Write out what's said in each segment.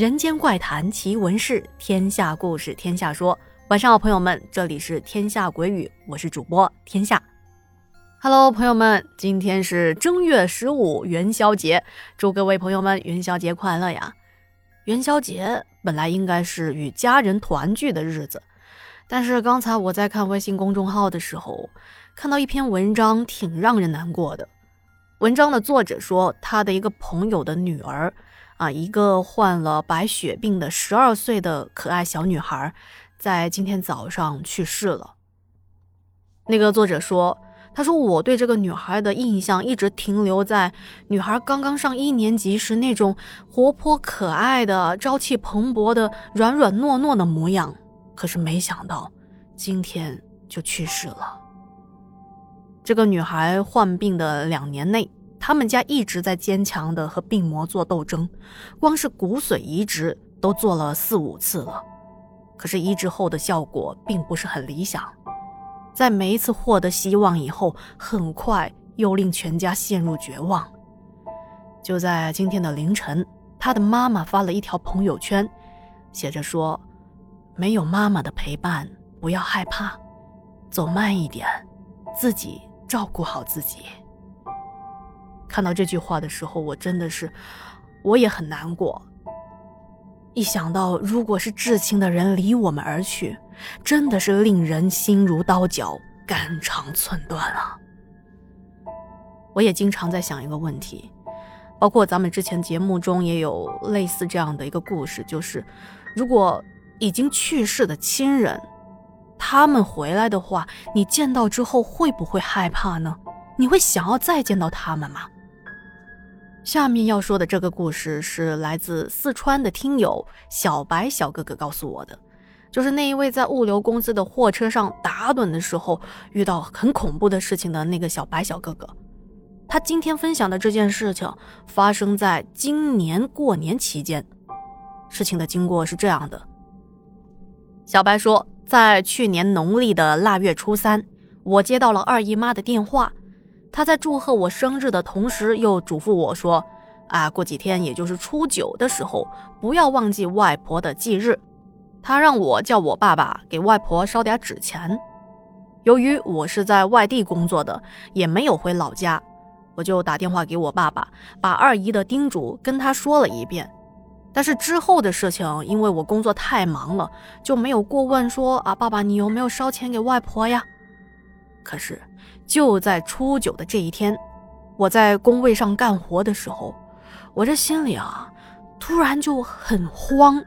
人间怪谈奇闻事，天下故事天下说。晚上好，朋友们，这里是天下鬼语，我是主播天下。Hello，朋友们，今天是正月十五元宵节，祝各位朋友们元宵节快乐呀！元宵节本来应该是与家人团聚的日子，但是刚才我在看微信公众号的时候，看到一篇文章，挺让人难过的。文章的作者说，他的一个朋友的女儿。啊，一个患了白血病的十二岁的可爱小女孩，在今天早上去世了。那个作者说：“他说我对这个女孩的印象一直停留在女孩刚刚上一年级时那种活泼可爱的、朝气蓬勃的、软软糯糯的模样，可是没想到今天就去世了。这个女孩患病的两年内。”他们家一直在坚强的和病魔做斗争，光是骨髓移植都做了四五次了，可是移植后的效果并不是很理想。在每一次获得希望以后，很快又令全家陷入绝望。就在今天的凌晨，他的妈妈发了一条朋友圈，写着说：“没有妈妈的陪伴，不要害怕，走慢一点，自己照顾好自己。”看到这句话的时候，我真的是，我也很难过。一想到如果是至亲的人离我们而去，真的是令人心如刀绞、肝肠寸断啊！我也经常在想一个问题，包括咱们之前节目中也有类似这样的一个故事，就是如果已经去世的亲人，他们回来的话，你见到之后会不会害怕呢？你会想要再见到他们吗？下面要说的这个故事是来自四川的听友小白小哥哥告诉我的，就是那一位在物流公司的货车上打盹的时候遇到很恐怖的事情的那个小白小哥哥。他今天分享的这件事情发生在今年过年期间。事情的经过是这样的：小白说，在去年农历的腊月初三，我接到了二姨妈的电话。他在祝贺我生日的同时，又嘱咐我说：“啊，过几天，也就是初九的时候，不要忘记外婆的忌日。”他让我叫我爸爸给外婆烧点纸钱。由于我是在外地工作的，也没有回老家，我就打电话给我爸爸，把二姨的叮嘱跟他说了一遍。但是之后的事情，因为我工作太忙了，就没有过问说：“啊，爸爸，你有没有烧钱给外婆呀？”可是。就在初九的这一天，我在工位上干活的时候，我这心里啊，突然就很慌，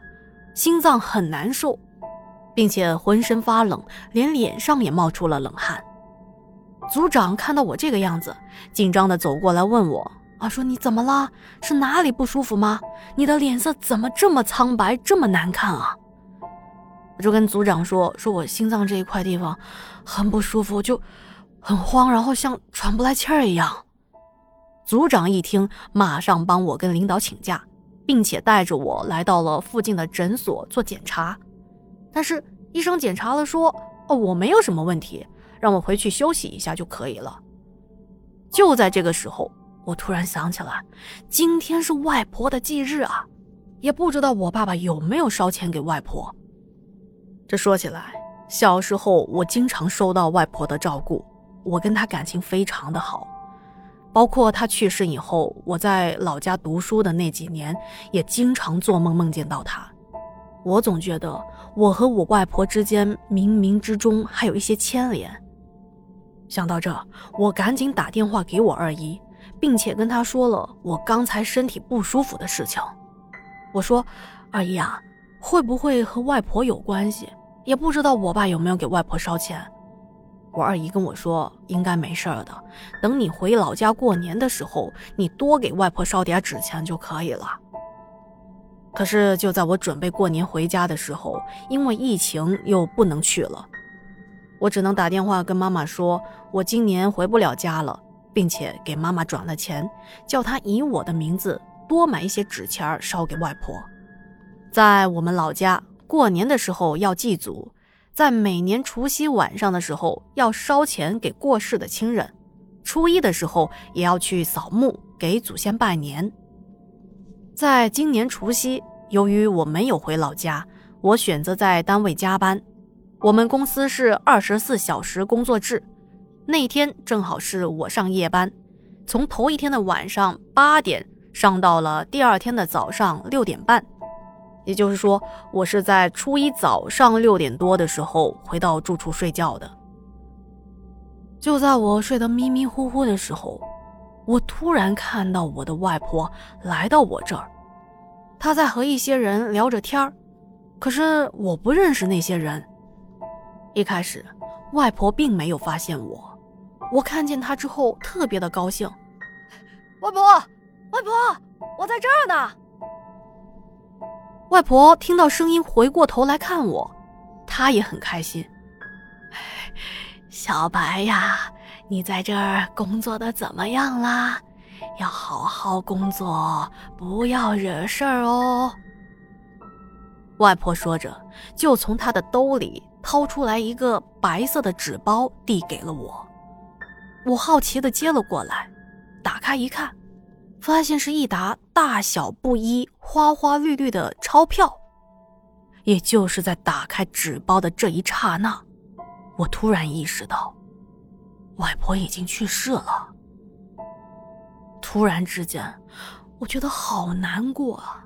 心脏很难受，并且浑身发冷，连脸上也冒出了冷汗。组长看到我这个样子，紧张的走过来问我：“啊，说你怎么了？是哪里不舒服吗？你的脸色怎么这么苍白，这么难看啊？”我就跟组长说：“说我心脏这一块地方很不舒服，就。”很慌，然后像喘不来气儿一样。组长一听，马上帮我跟领导请假，并且带着我来到了附近的诊所做检查。但是医生检查了说：“哦，我没有什么问题，让我回去休息一下就可以了。”就在这个时候，我突然想起来，今天是外婆的忌日啊，也不知道我爸爸有没有烧钱给外婆。这说起来，小时候我经常收到外婆的照顾。我跟他感情非常的好，包括他去世以后，我在老家读书的那几年，也经常做梦梦见到他。我总觉得我和我外婆之间冥冥之中还有一些牵连。想到这，我赶紧打电话给我二姨，并且跟她说了我刚才身体不舒服的事情。我说：“二姨啊，会不会和外婆有关系？也不知道我爸有没有给外婆烧钱。”我二姨跟我说，应该没事儿的。等你回老家过年的时候，你多给外婆烧点纸钱就可以了。可是就在我准备过年回家的时候，因为疫情又不能去了，我只能打电话跟妈妈说，我今年回不了家了，并且给妈妈转了钱，叫她以我的名字多买一些纸钱烧给外婆。在我们老家过年的时候要祭祖。在每年除夕晚上的时候，要烧钱给过世的亲人；初一的时候，也要去扫墓给祖先拜年。在今年除夕，由于我没有回老家，我选择在单位加班。我们公司是二十四小时工作制，那天正好是我上夜班，从头一天的晚上八点上到了第二天的早上六点半。也就是说，我是在初一早上六点多的时候回到住处睡觉的。就在我睡得迷迷糊糊的时候，我突然看到我的外婆来到我这儿，她在和一些人聊着天儿，可是我不认识那些人。一开始，外婆并没有发现我，我看见她之后特别的高兴。外婆，外婆，我在这儿呢。外婆听到声音，回过头来看我，她也很开心。小白呀，你在这儿工作的怎么样啦？要好好工作，不要惹事儿哦。外婆说着，就从她的兜里掏出来一个白色的纸包，递给了我。我好奇的接了过来，打开一看。发现是一沓大小不一、花花绿绿的钞票，也就是在打开纸包的这一刹那，我突然意识到，外婆已经去世了。突然之间，我觉得好难过啊！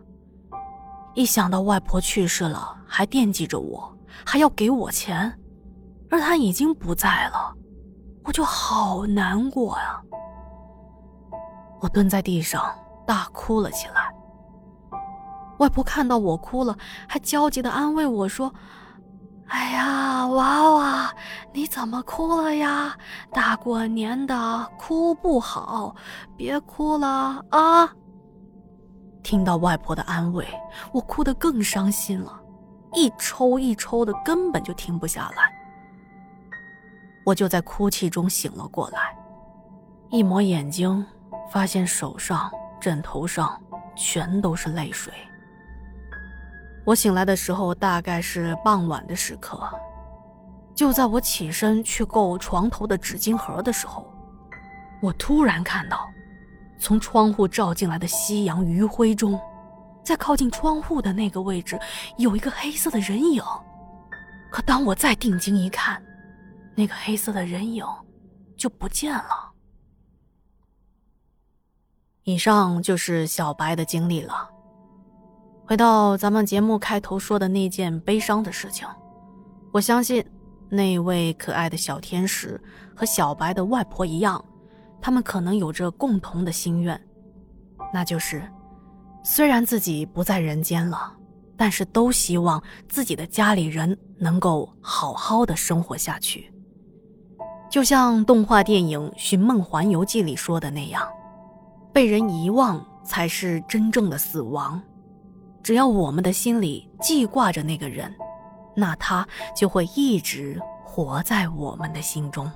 一想到外婆去世了，还惦记着我，还要给我钱，而她已经不在了，我就好难过呀。我蹲在地上大哭了起来。外婆看到我哭了，还焦急的安慰我说：“哎呀，娃娃，你怎么哭了呀？大过年的哭不好，别哭了啊！”听到外婆的安慰，我哭得更伤心了，一抽一抽的，根本就停不下来。我就在哭泣中醒了过来，一抹眼睛。发现手上、枕头上全都是泪水。我醒来的时候大概是傍晚的时刻，就在我起身去够床头的纸巾盒的时候，我突然看到，从窗户照进来的夕阳余晖中，在靠近窗户的那个位置有一个黑色的人影。可当我再定睛一看，那个黑色的人影就不见了。以上就是小白的经历了。回到咱们节目开头说的那件悲伤的事情，我相信那位可爱的小天使和小白的外婆一样，他们可能有着共同的心愿，那就是虽然自己不在人间了，但是都希望自己的家里人能够好好的生活下去。就像动画电影《寻梦环游记》里说的那样。被人遗忘才是真正的死亡。只要我们的心里记挂着那个人，那他就会一直活在我们的心中。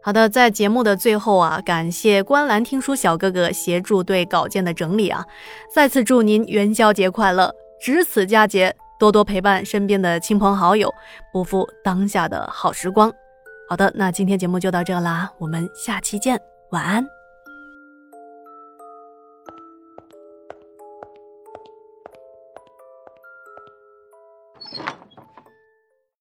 好的，在节目的最后啊，感谢观澜听书小哥哥协助对稿件的整理啊，再次祝您元宵节快乐！值此佳节，多多陪伴身边的亲朋好友，不负当下的好时光。好的，那今天节目就到这啦，我们下期见，晚安。